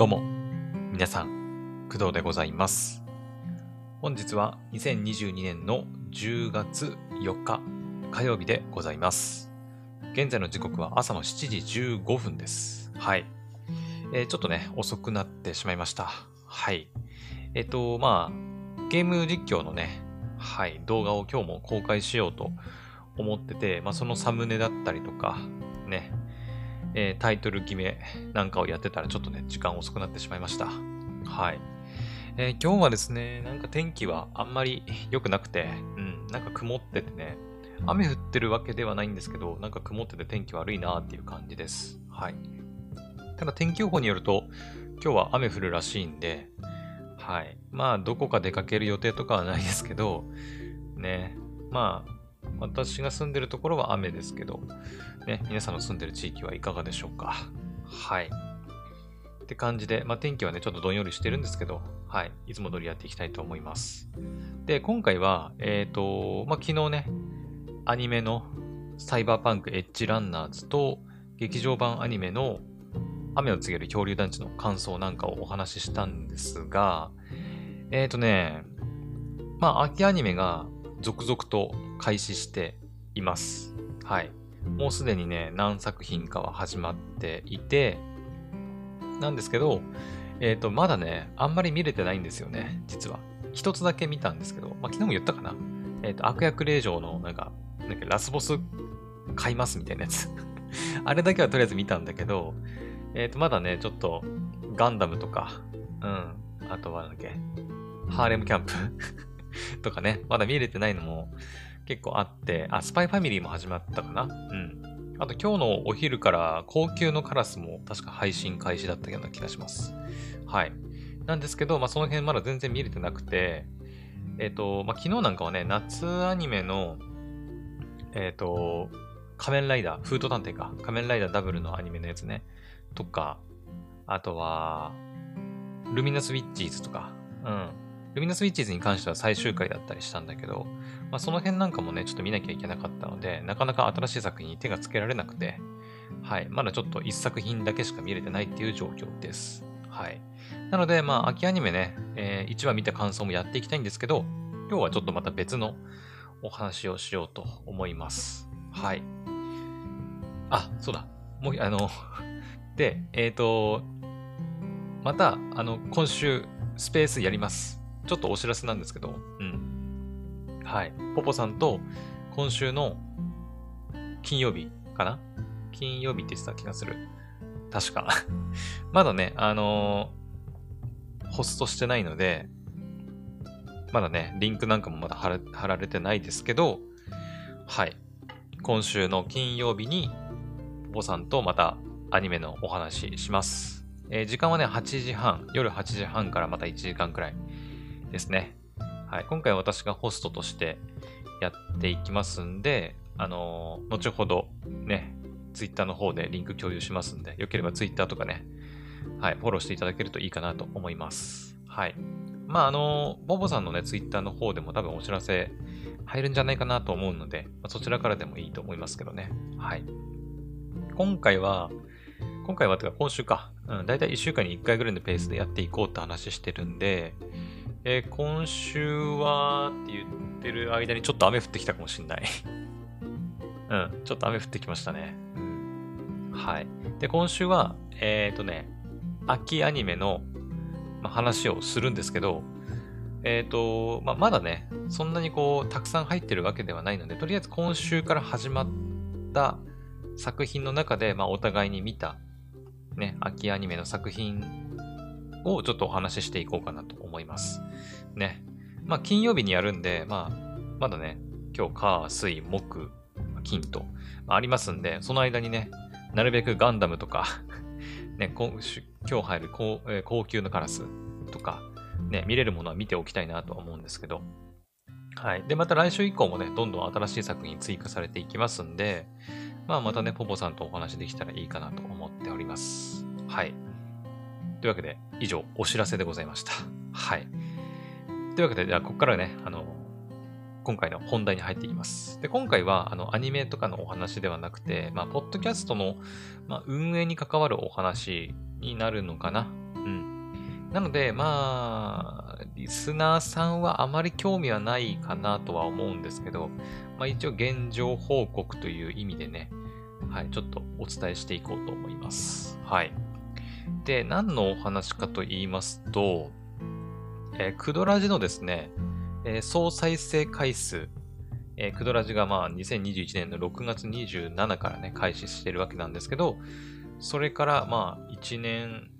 どうも、皆さん、工藤でございます。本日は2022年の10月4日火曜日でございます。現在の時刻は朝の7時15分です。はい。えーちょっとね、遅くなってしまいました。はい。えっ、と、まあ、ゲーム実況のね、はい、動画を今日も公開しようと思ってて、まあ、そのサムネだったりとか、ね、えータイトル決めなんかをやってたらちょっとね、時間遅くなってしまいました。はい。えー今日はですね、なんか天気はあんまり良くなくて、うん、なんか曇っててね、雨降ってるわけではないんですけど、なんか曇ってて天気悪いなーっていう感じです。はい。ただ天気予報によると、今日は雨降るらしいんで、はい。まあ、どこか出かける予定とかはないですけど、ね、まあ、私が住んでるところは雨ですけど、ね、皆さんの住んでる地域はいかがでしょうか。はい。って感じで、まあ、天気はね、ちょっとどんよりしてるんですけど、はい。いつも通りやっていきたいと思います。で、今回は、えっ、と、まあ、昨日ね、アニメのサイバーパンクエッジランナーズと、劇場版アニメの雨を告げる恐竜団地の感想なんかをお話ししたんですが、えっ、とね、まあ、秋アニメが続々と開始しています。はい。もうすでにね、何作品かは始まっていて、なんですけど、えっ、と、まだね、あんまり見れてないんですよね、実は。一つだけ見たんですけど、まあ、昨日も言ったかな。えっ、と、悪役令嬢の、なんか、なんかラスボス買いますみたいなやつ。あれだけはとりあえず見たんだけど、えっ、と、まだね、ちょっと、ガンダムとか、うん、あとはなんだっけ、ハーレムキャンプ とかね、まだ見れてないのも結構あって、あ、スパイファミリーも始まったかなうん。あと今日のお昼から高級のカラスも確か配信開始だったような気がします。はい。なんですけど、まあその辺まだ全然見れてなくて、えっ、と、まあ昨日なんかはね、夏アニメの、えっ、と、仮面ライダー、フード探偵か、仮面ライダーダブルのアニメのやつね、とか、あとは、ルミナスウィッチーズとか、うん。ルミナスウィッチーズに関しては最終回だったりしたんだけど、まあ、その辺なんかもね、ちょっと見なきゃいけなかったので、なかなか新しい作品に手がつけられなくて、はい。まだちょっと一作品だけしか見れてないっていう状況です。はい。なので、まあ、秋アニメね、え1話見た感想もやっていきたいんですけど、今日はちょっとまた別のお話をしようと思います。はい。あ、そうだ。もう、あの、で、えっ、と、また、あの、今週、スペースやります。ちょっとお知らせなんですけど、うん。はい。ポポさんと、今週の金曜日かな？金曜日って言ってた気がする。確か。まだね、あのーホストしてないので、まだね、リンクなんかもまだ貼ら貼られてないですけど、はい。今週の金曜日に、ポポさんとまたアニメのお話しします。えー時間はね、8時半、夜8時半からまた1時間くらいですね。はい。今回私がホストとしてやっていきますんで、あのー後ほどね、ツイッターの方でリンク共有しますんで、よければツイッターとかね、はい、フォローしていただけるといいかなと思います。はい。まあ、あのーボボさんのね、ツイッターの方でも多分お知らせ入るんじゃないかなと思うので、まあそちらからでもいいと思いますけどね。はい。今回は、今回はというか今週か、うん、だいたい1週間に1回ぐらいのペースでやっていこうって話してるんで、えー今週はって言ってる間にちょっと雨降ってきたかもしんない。うん、ちょっと雨降ってきましたね。うん。はい。で、今週は、えっ、とね、秋アニメの、まあ、話をするんですけど、えっ、と、まあ、まだね、そんなにこう、たくさん入ってるわけではないので、とりあえず今週から始まった作品の中で、まあ、お互いに見た、ね、秋アニメの作品をちょっとお話ししていこうかなと思います。ね。まあ、金曜日にやるんで、まあ、まだね、今日、火、水、木、金と、まあありますんで、その間にね、なるべくガンダムとか、ね、今日入る高,、えー高級のカラスとか、ね、見れるものは見ておきたいなと思うんですけど、はい。で、また来週以降もね、どんどん新しい作品追加されていきますんで、まあ、またね、ポポさんとお話できたらいいかなと思っております。はい。というわけで、以上、お知らせでございました。はい。というわけで、じゃあ、ここからね、あの、今回の本題に入っていきます。で、今回は、あの、アニメとかのお話ではなくて、まあ、ポッドキャストの、まあ、運営に関わるお話になるのかな。うん。なので、まあ、リスナーさんはあまり興味はないかなとは思うんですけど、まあ一応現状報告という意味でね、はい、ちょっとお伝えしていこうと思います。はい。で、何のお話かと言いますと、えー、クドラジのですね、えー、総再生回数、えー、クドラジがまあ2021年の6月27からね、開始してるわけなんですけど、それからまあ1年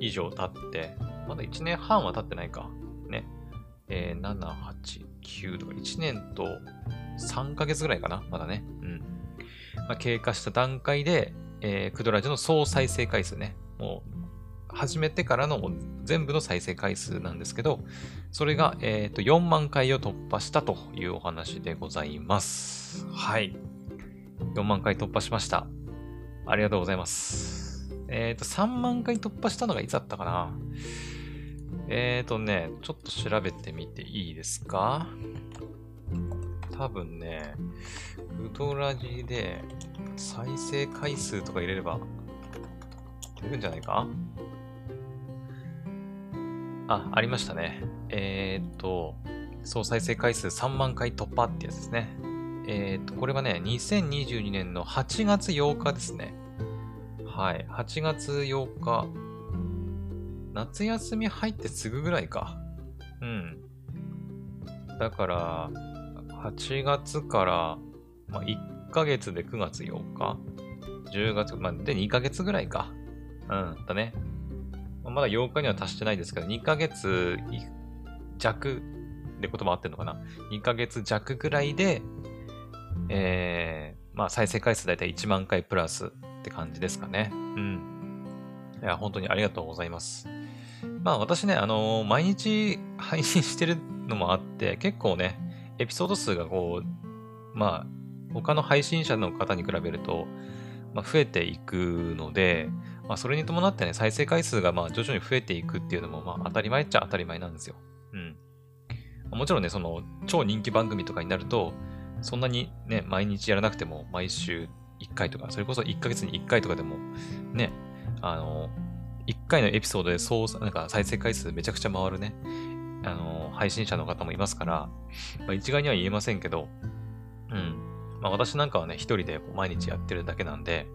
以上経って、まだ1年半は経ってないか。ね。えー、7、8、9とか1年と3ヶ月ぐらいかな。まだね。うん。まあ、経過した段階で、えー、クドラジの総再生回数ね。もう始めてからの全部の再生回数なんですけど、それが、えー、と4万回を突破したというお話でございます。はい。4万回突破しました。ありがとうございます。えっ、ー、と、3万回突破したのがいつだったかなえっ、ー、とね、ちょっと調べてみていいですか？多分ね、ウドラジで再生回数とか入れれば出るんじゃないか？あ、ありましたね。えー、っと、総再生回数3万回突破ってやつですね。えー、っと、これはね、2022年の8月8日ですね。はい。8月8日。夏休み入ってすぐぐらいか。うん。だから、8月から、まあ、1ヶ月で9月8日。10月、まあ、で2ヶ月ぐらいか。うん、だね。まだ8日には達してないですけど、2ヶ月弱で言葉合ってるのかな ?2 ヶ月弱ぐらいで、えー、まあ再生回数だいたい1万回プラスって感じですかね。うん。いや、本当にありがとうございます。まあ私ね、あのー、毎日配信してるのもあって、結構ね、エピソード数がこう、まあ、他の配信者の方に比べると、まあ、増えていくので、まあ、それに伴ってね、再生回数がまあ徐々に増えていくっていうのもまあ当たり前っちゃ当たり前なんですよ。うん。もちろんね、その超人気番組とかになると、そんなにね、毎日やらなくても毎週1回とか、それこそ1ヶ月に1回とかでも、ね、あの、1回のエピソードでそう、なんか再生回数めちゃくちゃ回るね、あの、配信者の方もいますから、まあ、一概には言えませんけど、うん。まあ私なんかはね、一人で毎日やってるだけなんで、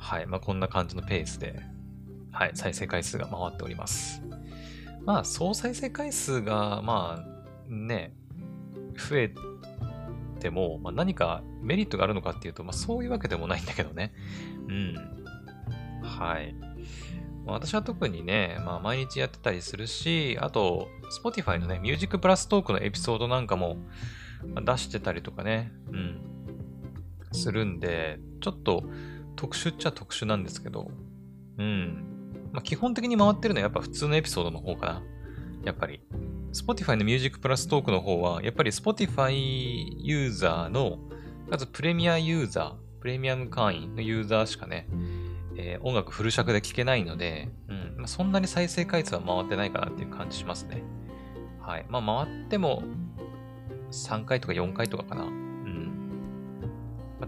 はい。まあ、こんな感じのペースで、はい、再生回数が回っております。まあ、総再生回数が、まあ、ね、増えても、まあ、何かメリットがあるのかっていうと、まあ、そういうわけでもないんだけどね。うん。はい。まあ、私は特にね、まあ、毎日やってたりするし、あと、Spotify のね、ミュージックプラストークのエピソードなんかも出してたりとかね、うん、するんで、ちょっと、特殊っちゃ特殊なんですけど、うん。まあ、基本的に回ってるのはやっぱ普通のエピソードの方かな。やっぱり。Spotify の Music Plus トークの方は、やっぱり Spotify ユーザーの、まずプレミアユーザー、プレミアム会員のユーザーしかね、えー、音楽フル尺で聴けないので、うんまあ、そんなに再生回数は回ってないかなっていう感じしますね。はい。まあ、回っても3回とか4回とかかな。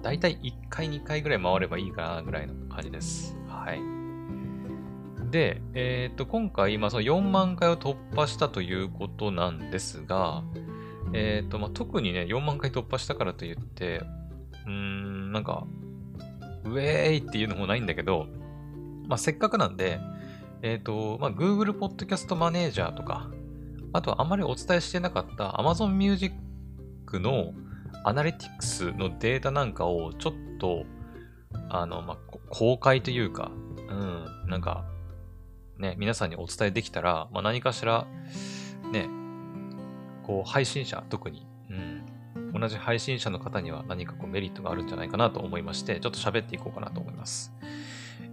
大体1回、2回ぐらい回ればいいかなぐらいの感じです。はい。で、えっ、と、今回、まあ、その4万回を突破したということなんですが、えっ、と、まあ、特にね、4万回突破したからといって、うーん、なんか、ウェーイっていうのもないんだけど、まあ、せっかくなんで、えっ、ー、と、まあ、Google Podcast Manager とか、あとはあまりお伝えしてなかった Amazon Music の、アナリティクスのデータなんかをちょっと、あの、まあ、公開というか、うん、なんか、ね、皆さんにお伝えできたら、まあ、何かしら、ね、こう、配信者、特に、うん、同じ配信者の方には何かこうメリットがあるんじゃないかなと思いまして、ちょっと喋っていこうかなと思います。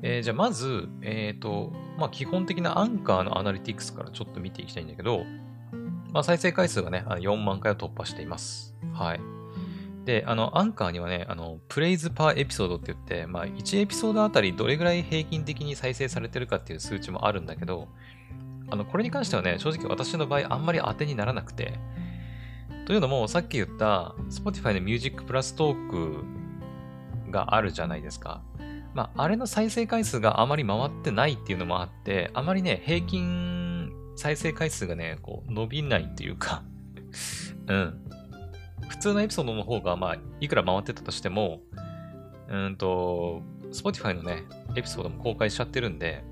えー、じゃあ、まず、えっ、ー、と、まあ、基本的なアンカーのアナリティクスからちょっと見ていきたいんだけど、まあ、再生回数がね、4万回を突破しています。はい。で、あの、アンカーにはね、あの、プレイズパーエピソードって言って、まあ、1エピソードあたりどれぐらい平均的に再生されてるかっていう数値もあるんだけど、あの、これに関してはね、正直私の場合あんまり当てにならなくて、というのも、さっき言った Spotify の Music Plus トークがあるじゃないですか。まあ、あれの再生回数があまり回ってないっていうのもあって、あまりね、平均再生回数がね、こう伸びないっていうかうん。普通のエピソードの方が、まあ、いくら回ってたとしても、うんと、Spotify のね、エピソードも公開しちゃってるんで、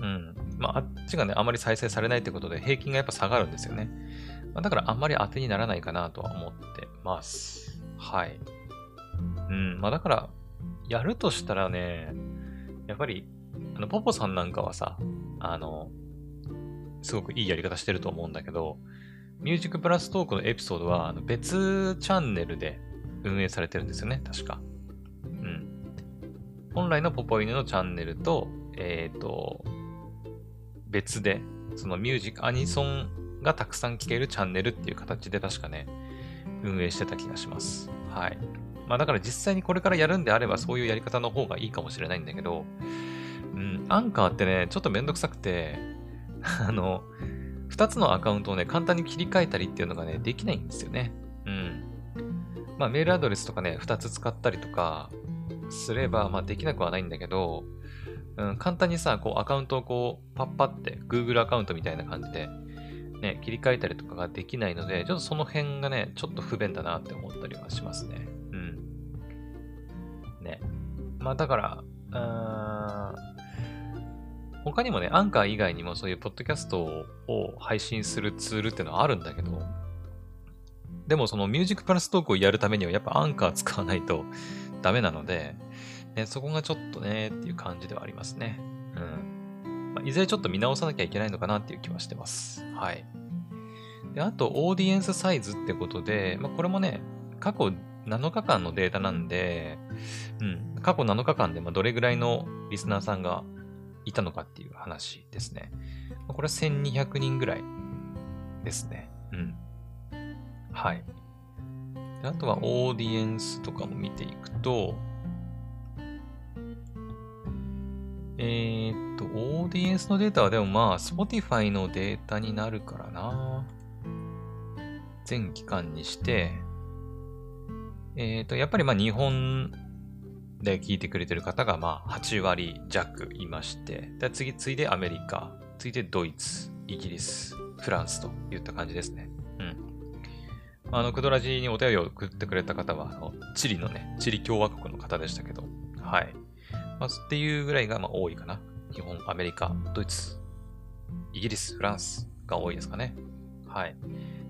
うん。まあ、あっちがね、あまり再生されないってことで、平均がやっぱ下がるんですよね。まあ、だから、あんまり当てにならないかなとは思ってます。はい。うん。まあ、だから、やるとしたらね、やっぱり、あの、ポポさんなんかはさ、あの、すごくいいやり方してると思うんだけど、ミュージックプラストークのエピソードは、あの別チャンネルで運営されてるんですよね、確か。うん。本来のポポイヌのチャンネルと、えっ、ー、と、別で、そのミュージック、アニソンがたくさん聴けるチャンネルっていう形で確かね、運営してた気がします。はい。まあだから実際にこれからやるんであればそういうやり方の方がいいかもしれないんだけど、うん、アンカーってね、ちょっとめんどくさくて、あの、2つのアカウントをね、簡単に切り替えたりっていうのがね、できないんですよね。うん。まあメールアドレスとかね、2つ使ったりとかすれば、まあできなくはないんだけど、うん、簡単にさ、こうアカウントをこう、パッパって Google アカウントみたいな感じで、ね、切り替えたりとかができないので、ちょっとその辺がね、ちょっと不便だなって思ったりはしますね。うん。ね。まあだから、うーん、他にもね、アンカー以外にもそういうポッドキャストを配信するツールってのはあるんだけど、でもそのミュージックプラストークをやるためにはやっぱアンカー使わないと ダメなので、ね、そこがちょっとねっていう感じではありますね。うん。まあ、いずれちょっと見直さなきゃいけないのかなっていう気はしてます。はい。で、あと、オーディエンスサイズってことで、まあ、これもね、過去7日間のデータなんで、うん、過去7日間でまどれぐらいのリスナーさんがいたのかっていう話ですね。これは1200人ぐらいですね。うん。はい。であとはオーディエンスとかも見ていくと、えー、っと、オーディエンスのデータはでもまあ、Spotify のデータになるからな。全期間にして、えー、っと、やっぱりまあ日本で聞いてくれてる方がまあ8割弱いまして、で次、次いでアメリカ、次いでドイツ、イギリス、フランスといった感じですね。うん。あの、クドラジにお便りを送ってくれた方は、あのチリのね、チリ共和国の方でしたけど、はい。まあ、っていうぐらいがまあ多いかな。日本、アメリカ、ドイツ、イギリス、フランスが多いですかね。はい。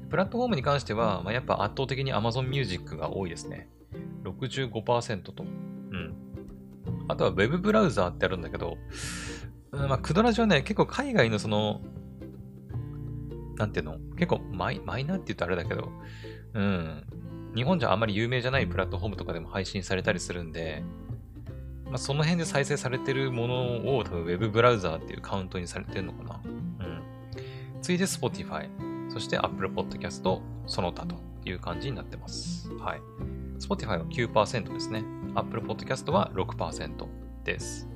プラットフォームに関しては、まあ、やっぱ圧倒的に Amazon Music が多いですね。65%と。あとは Web ブラウザーってあるんだけど、まあ、クドラジはね、結構海外のその、なんていうの結構マイマイナーって言うとあれだけど、うん。日本じゃあんまり有名じゃないプラットフォームとかでも配信されたりするんで、まあ、その辺で再生されてるものを多分 Web ブラウザーっていうカウントにされてるのかな。うん。次いで Spotify、そして Apple Podcast、その他という感じになってます。はい。Spotify は9%ですね。Apple Podcast は6%です。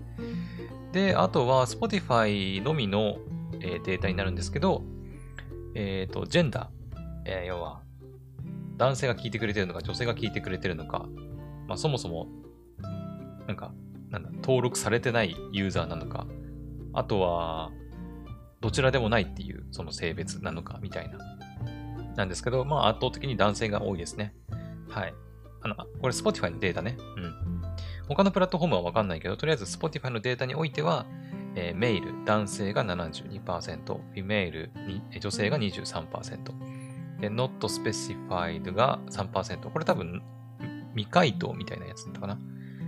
で、あとは Spotify のみの、え、データになるんですけど、えっ、ー、と、ジェンダー、えー、要は、男性が聞いてくれてるのか、女性が聞いてくれてるのか、まあ、そもそも、なんか、なんだ、登録されてないユーザーなのか、あとは、どちらでもないっていう、その性別なのか、みたいな。なんですけど、まあ、圧倒的に男性が多いですね。はい。あの、これ Spotify のデータね。うん。他のプラットフォームはわかんないけど、とりあえず Spotify のデータにおいては、えー、メール、男性が72%、フィメールに、女性が23%、で、not specified が3%。これ多分、未回答みたいなやつだったかな。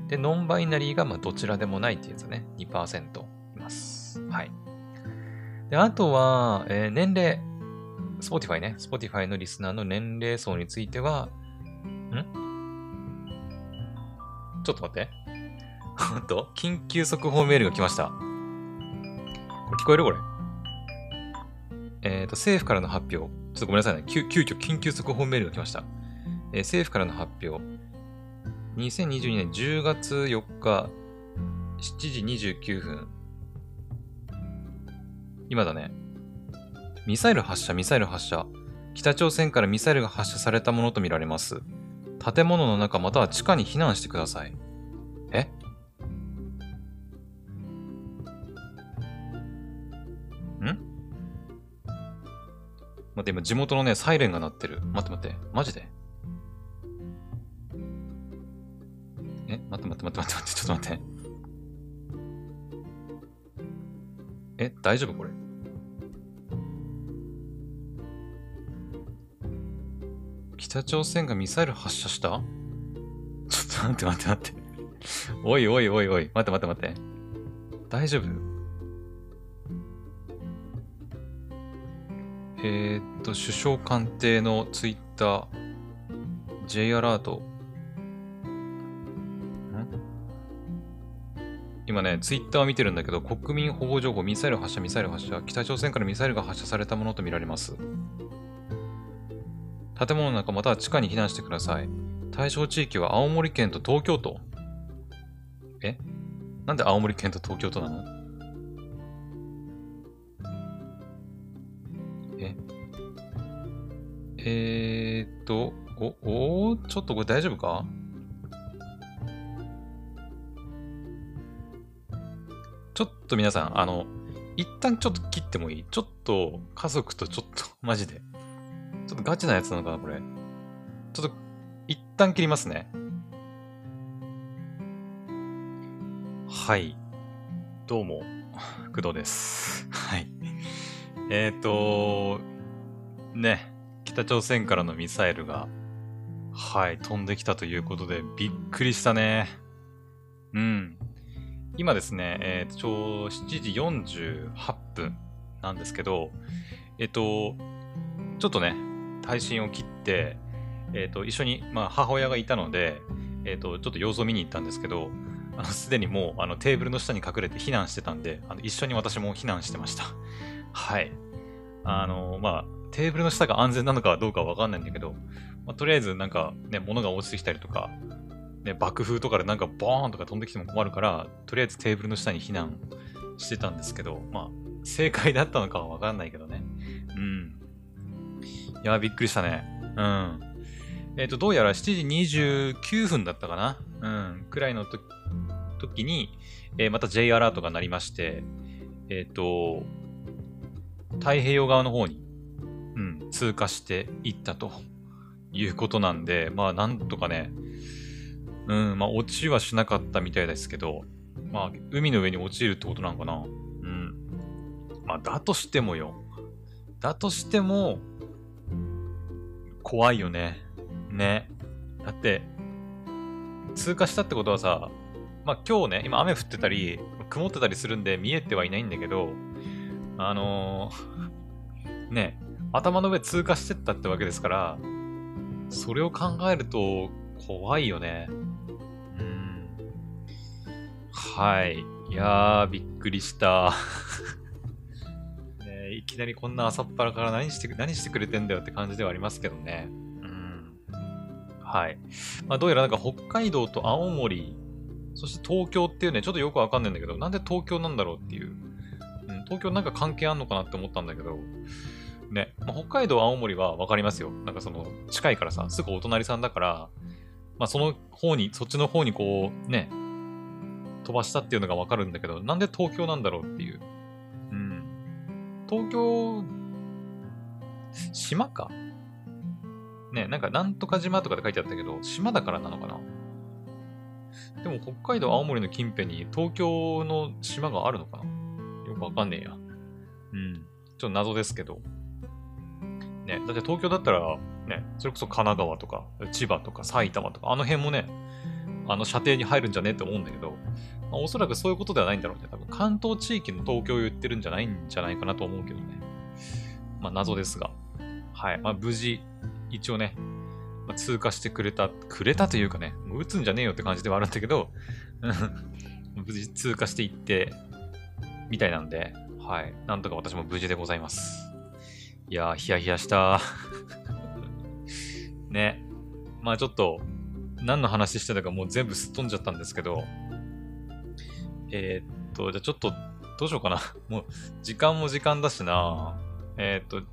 で、ノンバイナリーがまあどちらでもないっていうやつね。2%います。はい。で、あとは、えー、年齢。Spotify ね。Spotify のリスナーの年齢層については、ん？ちょっと待って。ほんと緊急速報メールが来ました。これ聞こえるこれ？えっ、ー、と、政府からの発表。ちょっとごめんなさいね。急急遽緊急速報メールが来ました。えー、政府からの発表。2022年10月4日、7時29分。今だね。ミサイル発射、ミサイル発射。北朝鮮からミサイルが発射されたものとみられます。建物の中または地下に避難してください。え？ん？待って、今地元のね、サイレンが鳴ってる。待って待って。マジで？え？待って待って待って待って待って、ちょっと待って。え、大丈夫これ？北朝鮮がミサイル発射した？ちょっと待って待って待って。おいおいおいおい。待って待って待って。大丈夫？えー、っと、首相官邸のツイッター、J アラート。今ね、ツイッター見てるんだけど、国民保護情報、ミサイル発射、ミサイル発射、北朝鮮からミサイルが発射されたものとみられます。建物の中または地下に避難してください。対象地域は青森県と東京都。え？なんで青森県と東京都なの？え？えーっと、お、おちょっとこれ大丈夫か？ちょっと皆さん、あの、一旦ちょっと切ってもいい？ちょっと家族とちょっと、マジで。ちょっとガチなやつなのかなこれ。ちょっと、一旦切りますね。はい。どうも、工藤です。はい。えっ、ー、と、ね、北朝鮮からのミサイルが、はい、飛んできたということで、びっくりしたね。うん。今ですね、えっ、と、ちょう7時48分なんですけど、えっ、と、ちょっとね、配信を切って、えっ、と、一緒に、まあ、母親がいたので、えっ、と、ちょっと様子を見に行ったんですけど、あのすでにもうあのテーブルの下に隠れて避難してたんで、あの一緒に私も避難してました。はい。あの、まあ、テーブルの下が安全なのかどうかはわかんないんだけど、まあ、とりあえずなんかね、物が落ちてきたりとか、ね、爆風とかでなんかボーンとか飛んできても困るから、とりあえずテーブルの下に避難してたんですけど、まあ、正解だったのかはわかんないけどね。いや、びっくりしたね。うん。えっ、と、どうやら7時29分だったかなうん。くらいのと時に、えーまた J アラートが鳴りまして、えっ、と、太平洋側の方に、うん、通過していったということなんで、まあ、なんとかね、うん、まあ、落ちはしなかったみたいですけど、まあ、海の上に落ちるってことなのかなうん。まあ、だとしてもよ。だとしても、怖いよね。ね。だって、通過したってことはさ、まあ今日ね、今雨降ってたり、曇ってたりするんで見えてはいないんだけど、あのーね、頭の上通過してったってわけですから、それを考えると怖いよね。うん。はい。いやー、びっくりした。いきなりこんな朝っぱらから何して、何してくれてんだよって感じではありますけどね。うん。はい。まあ、どうやらなんか北海道と青森、そして東京っていうね、ちょっとよくわかんないんだけど、なんで東京なんだろうっていう。うん、東京なんか関係あんのかなって思ったんだけど、ね、まあ、北海道、青森はわかりますよ。なんかその、近いからさ、すぐお隣さんだから、まあその方に、そっちの方にこう、ね、飛ばしたっていうのがわかるんだけど、なんで東京なんだろうっていう。東京、島か？ね、なんかなんとか島とかで書いてあったけど、島だからなのかな？でも北海道、青森の近辺に東京の島があるのかな？よくわかんねえや。うん。ちょっと謎ですけど。ね、だって東京だったら、ね、それこそ神奈川とか、千葉とか埼玉とか、あの辺もね、あの射程に入るんじゃねって思うんだけど、まあ、おそらくそういうことではないんだろうね。多分関東地域の東京を言ってるんじゃないんじゃないかなと思うけどね。まあ謎ですが。はい。まあ無事、一応ね、まあ、通過してくれた、くれたというかね、もう撃つんじゃねえよって感じではあるんだけど、無事通過していって、みたいなんで、はい。なんとか私も無事でございます。いやー、ヒヤヒヤした。ね。まあちょっと、何の話してたかもう全部すっ飛んじゃったんですけど、えーっと、じゃあちょっと、どうしようかな。もう、時間も時間だしな。えーっと、ちょ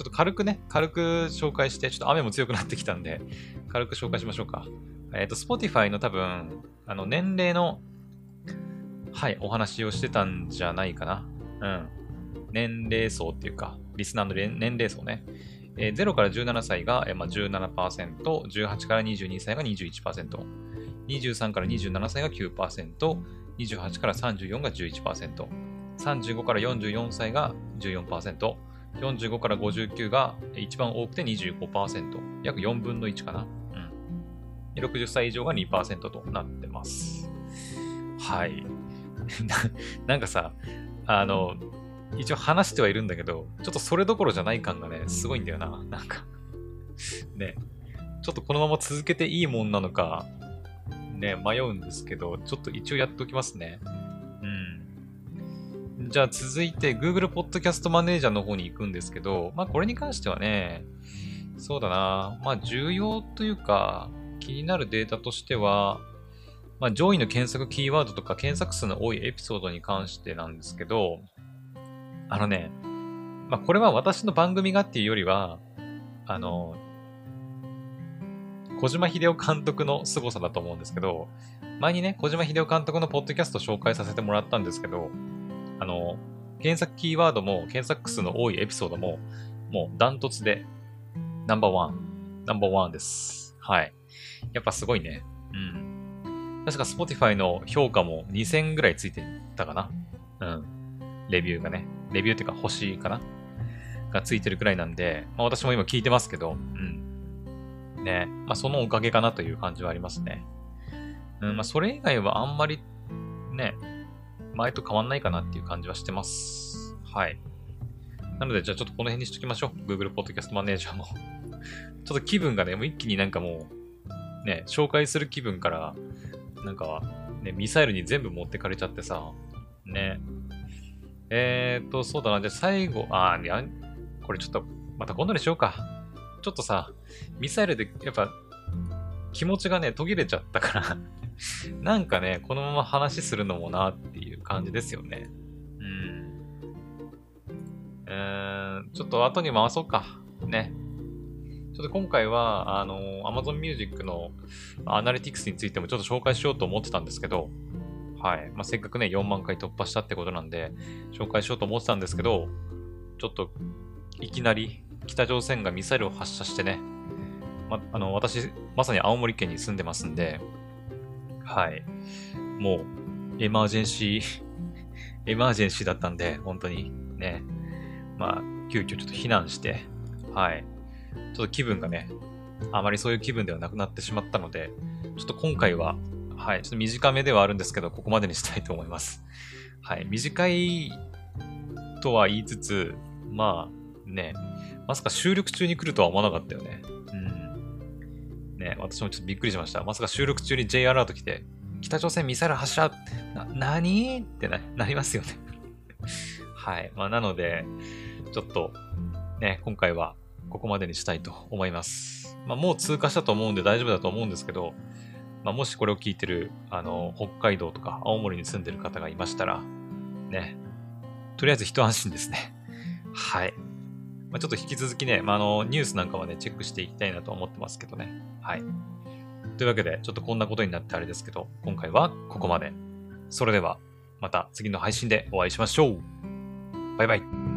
っと軽くね、軽く紹介して、ちょっと雨も強くなってきたんで、軽く紹介しましょうか。えーっと、Spotify の多分、あの、年齢の、はい、お話をしてたんじゃないかな。うん。年齢層っていうか、リスナーの年齢層ね。えー、0から17歳が、えーまあ、17%、18から22歳が21%、23から27歳が9%、28から34が11%、35から44歳が14%、45から59が一番多くて25%、約4分の1かな。うん。60歳以上が2%となってます。はい。ななんかさ、あの、一応話してはいるんだけど、ちょっとそれどころじゃない感がね、すごいんだよな。なんかね、ちょっとこのまま続けていいもんなのか、ね、迷うんですけど、ちょっと一応やっておきますね。うん。じゃあ続いて Google Podcast Manager の方に行くんですけど、まあこれに関してはね、そうだな、まあ重要というか、気になるデータとしては、まあ、上位の検索キーワードとか検索数の多いエピソードに関してなんですけど、あのね、まあ、これは私の番組がっていうよりは、あの、小島秀夫監督の凄さだと思うんですけど、前にね、小島秀夫監督のポッドキャスト紹介させてもらったんですけど、あの、検索キーワードも検索数の多いエピソードも、もうダントツでナンバーワン、ナンバーワンです。はい。やっぱすごいね。うん。確か Spotify の評価も2000ぐらいついてたかな。うん。レビューがね。レビューっていうか星かな？がついてるくらいなんで、まあ私も今聞いてますけど、うん。ね。まあ、そのおかげかなという感じはありますね。うん、まあ、それ以外はあんまり、ね、前と変わんないかなっていう感じはしてます。はい。なので、じゃあちょっとこの辺にしときましょう。Google Podcast Manager も ちょっと気分がね、もう一気になんかもう、ね、紹介する気分から、なんか、ね、ミサイルに全部持ってかれちゃってさ、ね。えーと、そうだな。じゃあ最後、あ、いや、これちょっと、また今度にしようか。ちょっとさ、ミサイルでやっぱ気持ちがね、途切れちゃったから なんかね、このまま話するのもなっていう感じですよね。うん。えー、ちょっと後に回そうか。ね。ちょっと今回は、あの、Amazon Music のアナリティクスについてもちょっと紹介しようと思ってたんですけど、はい。まあ、せっかくね、4万回突破したってことなんで、紹介しようと思ってたんですけど、ちょっと、いきなり北朝鮮がミサイルを発射してね、ま、あの、私、まさに青森県に住んでますんで、はい。もう、エマージェンシー エマージェンシーだったんで、本当にね、まあ、急遽ちょっと避難して、はい。ちょっと気分がね、あまりそういう気分ではなくなってしまったので、ちょっと今回は、はい、ちょっと短めではあるんですけど、ここまでにしたいと思います。はい、短いとは言いつつ、まあ、ね、まさか収録中に来るとは思わなかったよね。うん。ね、私もちょっとびっくりしました。まさか収録中に J アラート来て、北朝鮮ミサイル発射な、なにってな、なりますよね はい。まあ、なので、ちょっと、ね、今回はここまでにしたいと思います。まあ、もう通過したと思うんで大丈夫だと思うんですけど、まあ、もしこれを聞いてる、あの、北海道とか青森に住んでる方がいましたら、ね、とりあえず一安心ですね。はい。まあ、ちょっと引き続きね、まあ、あの、ニュースなんかはね、チェックしていきたいなと思ってますけどね。はい。というわけで、ちょっとこんなことになってあれですけど、今回はここまで。それでは、また次の配信でお会いしましょう。バイバイ。